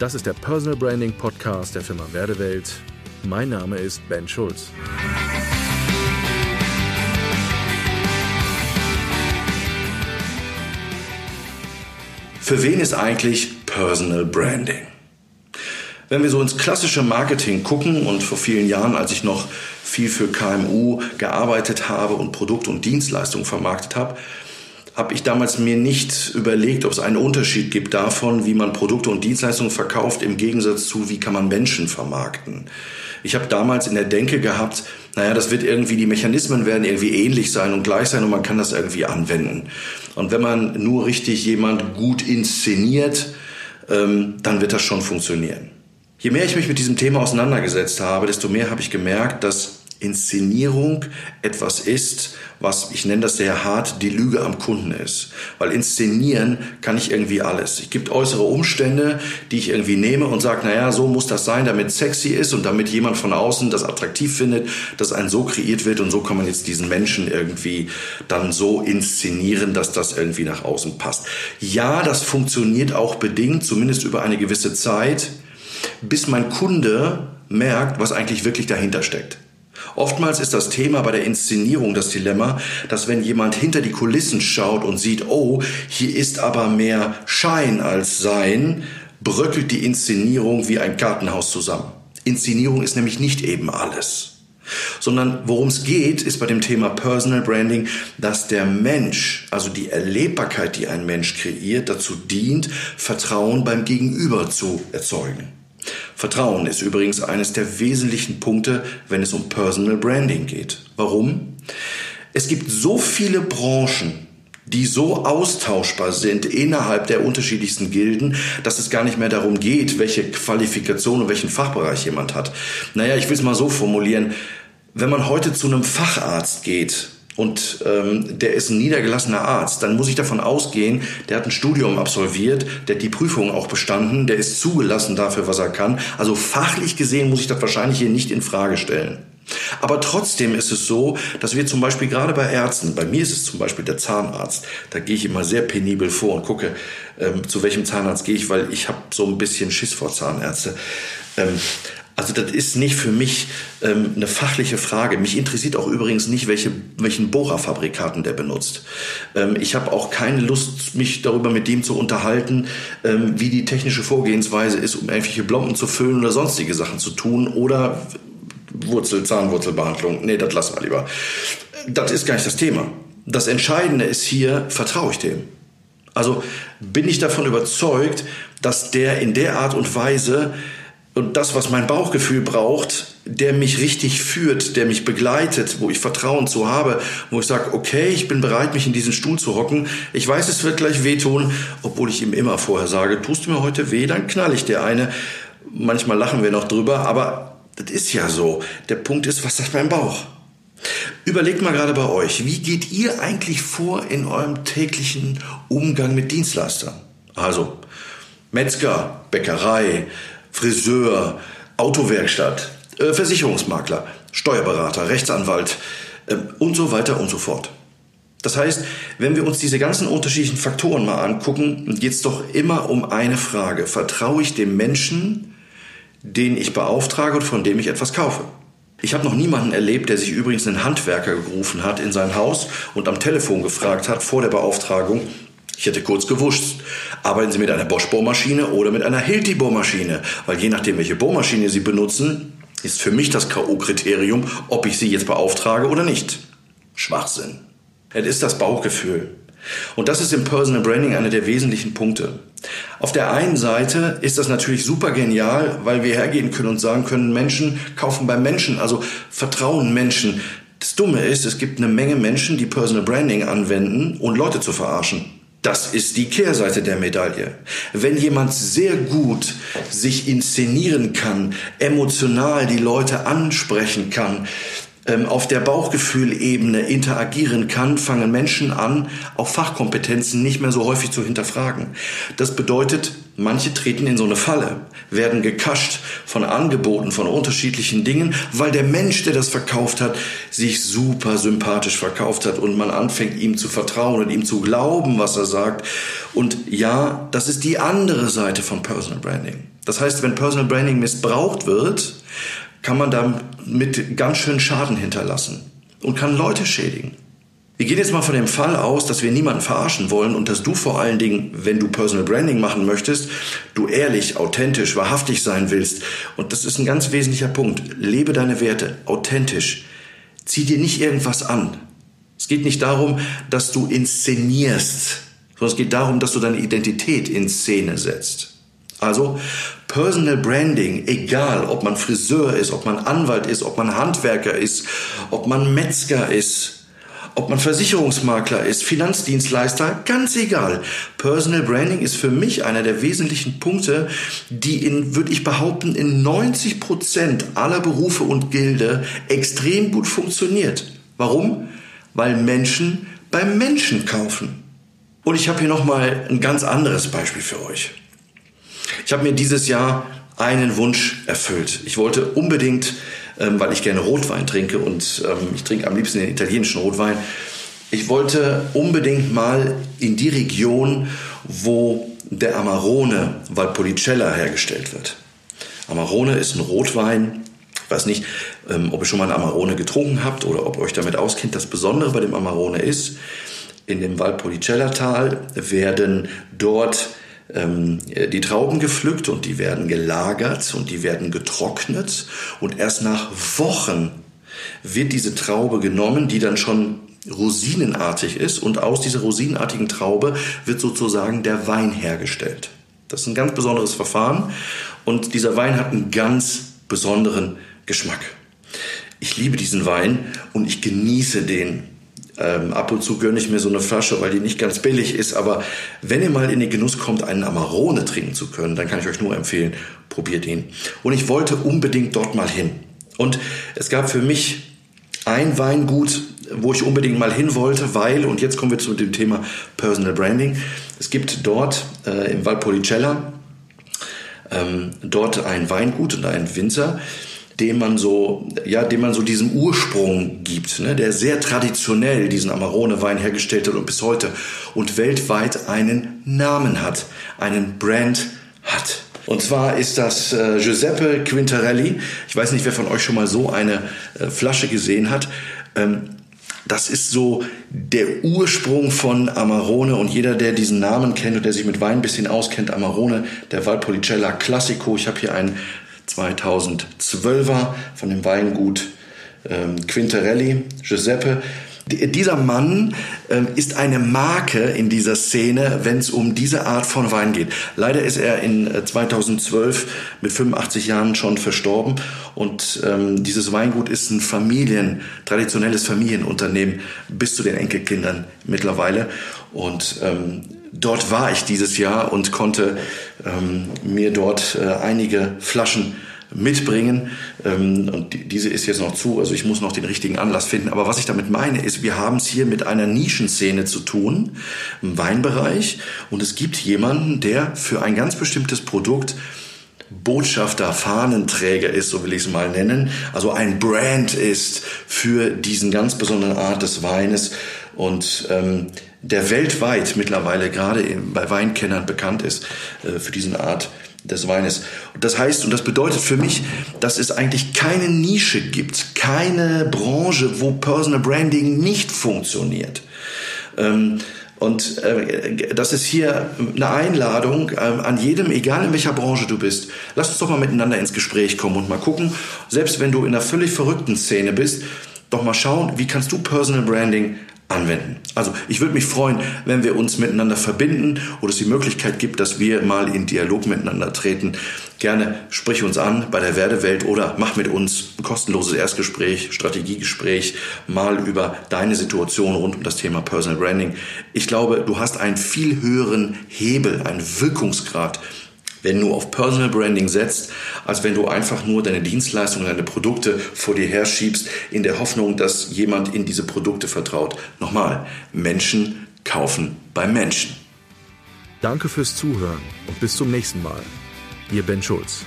Das ist der Personal Branding Podcast der Firma Werdewelt. Mein Name ist Ben Schulz. Für wen ist eigentlich Personal Branding? Wenn wir so ins klassische Marketing gucken und vor vielen Jahren, als ich noch viel für KMU gearbeitet habe und Produkt- und Dienstleistungen vermarktet habe, habe ich damals mir nicht überlegt, ob es einen Unterschied gibt davon, wie man Produkte und Dienstleistungen verkauft, im Gegensatz zu, wie kann man Menschen vermarkten. Ich habe damals in der Denke gehabt, naja, das wird irgendwie, die Mechanismen werden irgendwie ähnlich sein und gleich sein und man kann das irgendwie anwenden. Und wenn man nur richtig jemand gut inszeniert, ähm, dann wird das schon funktionieren. Je mehr ich mich mit diesem Thema auseinandergesetzt habe, desto mehr habe ich gemerkt, dass Inszenierung etwas ist, was, ich nenne das sehr hart, die Lüge am Kunden ist. Weil inszenieren kann ich irgendwie alles. Ich gibt äußere Umstände, die ich irgendwie nehme und sage, naja, so muss das sein, damit sexy ist und damit jemand von außen das attraktiv findet, dass ein so kreiert wird und so kann man jetzt diesen Menschen irgendwie dann so inszenieren, dass das irgendwie nach außen passt. Ja, das funktioniert auch bedingt, zumindest über eine gewisse Zeit, bis mein Kunde merkt, was eigentlich wirklich dahinter steckt. Oftmals ist das Thema bei der Inszenierung das Dilemma, dass wenn jemand hinter die Kulissen schaut und sieht, oh, hier ist aber mehr Schein als Sein, bröckelt die Inszenierung wie ein Gartenhaus zusammen. Inszenierung ist nämlich nicht eben alles sondern worum es geht, ist bei dem Thema Personal Branding, dass der Mensch, also die Erlebbarkeit, die ein Mensch kreiert, dazu dient, Vertrauen beim Gegenüber zu erzeugen. Vertrauen ist übrigens eines der wesentlichen Punkte, wenn es um Personal Branding geht. Warum? Es gibt so viele Branchen, die so austauschbar sind innerhalb der unterschiedlichsten Gilden, dass es gar nicht mehr darum geht, welche Qualifikation und welchen Fachbereich jemand hat. Naja, ich will es mal so formulieren. Wenn man heute zu einem Facharzt geht, und ähm, der ist ein niedergelassener Arzt, dann muss ich davon ausgehen, der hat ein Studium absolviert, der hat die Prüfung auch bestanden, der ist zugelassen dafür, was er kann. Also fachlich gesehen muss ich das wahrscheinlich hier nicht in Frage stellen. Aber trotzdem ist es so, dass wir zum Beispiel gerade bei Ärzten, bei mir ist es zum Beispiel der Zahnarzt, da gehe ich immer sehr penibel vor und gucke, ähm, zu welchem Zahnarzt gehe ich, weil ich habe so ein bisschen Schiss vor Zahnärzte. Ähm, also das ist nicht für mich ähm, eine fachliche Frage. Mich interessiert auch übrigens nicht, welche, welchen Bohrerfabrikaten der benutzt. Ähm, ich habe auch keine Lust, mich darüber mit dem zu unterhalten, ähm, wie die technische Vorgehensweise ist, um irgendwelche Blomben zu füllen oder sonstige Sachen zu tun oder Wurzel, Zahnwurzelbehandlung. Nee, das lassen wir lieber. Das ist gar nicht das Thema. Das Entscheidende ist hier, vertraue ich dem? Also bin ich davon überzeugt, dass der in der Art und Weise und das, was mein Bauchgefühl braucht, der mich richtig führt, der mich begleitet, wo ich Vertrauen zu habe, wo ich sage, okay, ich bin bereit, mich in diesen Stuhl zu hocken. Ich weiß, es wird gleich wehtun, obwohl ich ihm immer vorher sage, tust du mir heute weh, dann knall ich dir eine. Manchmal lachen wir noch drüber, aber das ist ja so. Der Punkt ist, was sagt mein Bauch? Überlegt mal gerade bei euch, wie geht ihr eigentlich vor in eurem täglichen Umgang mit Dienstleistern? Also Metzger, Bäckerei, Friseur, Autowerkstatt, äh, Versicherungsmakler, Steuerberater, Rechtsanwalt äh, und so weiter und so fort. Das heißt, wenn wir uns diese ganzen unterschiedlichen Faktoren mal angucken, geht es doch immer um eine Frage. Vertraue ich dem Menschen, den ich beauftrage und von dem ich etwas kaufe? Ich habe noch niemanden erlebt, der sich übrigens einen Handwerker gerufen hat in sein Haus und am Telefon gefragt hat vor der Beauftragung, ich hätte kurz gewusst, arbeiten Sie mit einer Bosch-Bohrmaschine oder mit einer Hilti-Bohrmaschine? Weil je nachdem, welche Bohrmaschine Sie benutzen, ist für mich das K.O.-Kriterium, ob ich Sie jetzt beauftrage oder nicht. Schwachsinn. Es ist das Bauchgefühl. Und das ist im Personal Branding einer der wesentlichen Punkte. Auf der einen Seite ist das natürlich super genial, weil wir hergehen können und sagen können, Menschen kaufen beim Menschen, also vertrauen Menschen. Das Dumme ist, es gibt eine Menge Menschen, die Personal Branding anwenden und Leute zu verarschen. Das ist die Kehrseite der Medaille. Wenn jemand sehr gut sich inszenieren kann, emotional die Leute ansprechen kann, auf der Bauchgefühlebene interagieren kann, fangen Menschen an, auch Fachkompetenzen nicht mehr so häufig zu hinterfragen. Das bedeutet, manche treten in so eine Falle, werden gekascht von Angeboten, von unterschiedlichen Dingen, weil der Mensch, der das verkauft hat, sich super sympathisch verkauft hat und man anfängt, ihm zu vertrauen und ihm zu glauben, was er sagt. Und ja, das ist die andere Seite von Personal Branding. Das heißt, wenn Personal Branding missbraucht wird, kann man damit ganz schön Schaden hinterlassen und kann Leute schädigen. Wir gehen jetzt mal von dem Fall aus, dass wir niemanden verarschen wollen und dass du vor allen Dingen, wenn du Personal Branding machen möchtest, du ehrlich, authentisch, wahrhaftig sein willst. Und das ist ein ganz wesentlicher Punkt. Lebe deine Werte authentisch. Zieh dir nicht irgendwas an. Es geht nicht darum, dass du inszenierst, sondern es geht darum, dass du deine Identität in Szene setzt. Also Personal Branding, egal ob man Friseur ist, ob man Anwalt ist, ob man Handwerker ist, ob man Metzger ist, ob man Versicherungsmakler ist, Finanzdienstleister, ganz egal. Personal Branding ist für mich einer der wesentlichen Punkte, die in, würde ich behaupten, in 90 Prozent aller Berufe und Gilde extrem gut funktioniert. Warum? Weil Menschen beim Menschen kaufen. Und ich habe hier nochmal ein ganz anderes Beispiel für euch. Ich habe mir dieses Jahr einen Wunsch erfüllt. Ich wollte unbedingt, ähm, weil ich gerne Rotwein trinke und ähm, ich trinke am liebsten den italienischen Rotwein, ich wollte unbedingt mal in die Region, wo der Amarone Valpolicella hergestellt wird. Amarone ist ein Rotwein. Ich weiß nicht, ähm, ob ihr schon mal einen Amarone getrunken habt oder ob ihr euch damit auskennt. Das Besondere bei dem Amarone ist, in dem Valpolicella-Tal werden dort die Trauben gepflückt und die werden gelagert und die werden getrocknet und erst nach Wochen wird diese Traube genommen, die dann schon rosinenartig ist und aus dieser rosinenartigen Traube wird sozusagen der Wein hergestellt. Das ist ein ganz besonderes Verfahren und dieser Wein hat einen ganz besonderen Geschmack. Ich liebe diesen Wein und ich genieße den ähm, ab und zu gönne ich mir so eine Flasche, weil die nicht ganz billig ist. Aber wenn ihr mal in den Genuss kommt, einen Amarone trinken zu können, dann kann ich euch nur empfehlen, probiert ihn. Und ich wollte unbedingt dort mal hin. Und es gab für mich ein Weingut, wo ich unbedingt mal hin wollte, weil, und jetzt kommen wir zu dem Thema Personal Branding, es gibt dort äh, im Valpolicella ähm, dort ein Weingut und einen Winzer, dem man so, ja, dem man so diesen Ursprung gibt, ne, der sehr traditionell diesen Amarone-Wein hergestellt hat und bis heute und weltweit einen Namen hat, einen Brand hat. Und zwar ist das äh, Giuseppe Quintarelli. Ich weiß nicht, wer von euch schon mal so eine äh, Flasche gesehen hat. Ähm, das ist so der Ursprung von Amarone und jeder, der diesen Namen kennt und der sich mit Wein ein bisschen auskennt, Amarone, der Valpolicella Classico. Ich habe hier einen 2012er von dem Weingut ähm, Quinterelli, Giuseppe. Dieser Mann ähm, ist eine Marke in dieser Szene, wenn es um diese Art von Wein geht. Leider ist er in 2012 äh, mit 85 Jahren schon verstorben und ähm, dieses Weingut ist ein Familien, traditionelles Familienunternehmen bis zu den Enkelkindern mittlerweile und ähm, dort war ich dieses Jahr und konnte ähm, mir dort äh, einige Flaschen mitbringen. Ähm, und die, diese ist jetzt noch zu, also ich muss noch den richtigen Anlass finden. Aber was ich damit meine, ist, wir haben es hier mit einer Nischenszene zu tun, im Weinbereich. Und es gibt jemanden, der für ein ganz bestimmtes Produkt Botschafter, Fahnenträger ist, so will ich es mal nennen, also ein Brand ist für diesen ganz besonderen Art des Weines und ähm, der weltweit mittlerweile gerade bei Weinkennern bekannt ist äh, für diesen Art des Weines. Das heißt, und das bedeutet für mich, dass es eigentlich keine Nische gibt, keine Branche, wo Personal Branding nicht funktioniert. Ähm, und äh, das ist hier eine Einladung äh, an jedem, egal in welcher Branche du bist. Lass uns doch mal miteinander ins Gespräch kommen und mal gucken, selbst wenn du in einer völlig verrückten Szene bist, doch mal schauen, wie kannst du Personal Branding anwenden. Also ich würde mich freuen, wenn wir uns miteinander verbinden oder es die Möglichkeit gibt, dass wir mal in Dialog miteinander treten. Gerne sprich uns an bei der Werdewelt oder mach mit uns ein kostenloses Erstgespräch, Strategiegespräch mal über deine Situation rund um das Thema Personal Branding. Ich glaube, du hast einen viel höheren Hebel, einen Wirkungsgrad wenn du auf Personal Branding setzt, als wenn du einfach nur deine Dienstleistungen, deine Produkte vor dir herschiebst, in der Hoffnung, dass jemand in diese Produkte vertraut. Nochmal, Menschen kaufen bei Menschen. Danke fürs Zuhören und bis zum nächsten Mal. Ihr Ben Schulz.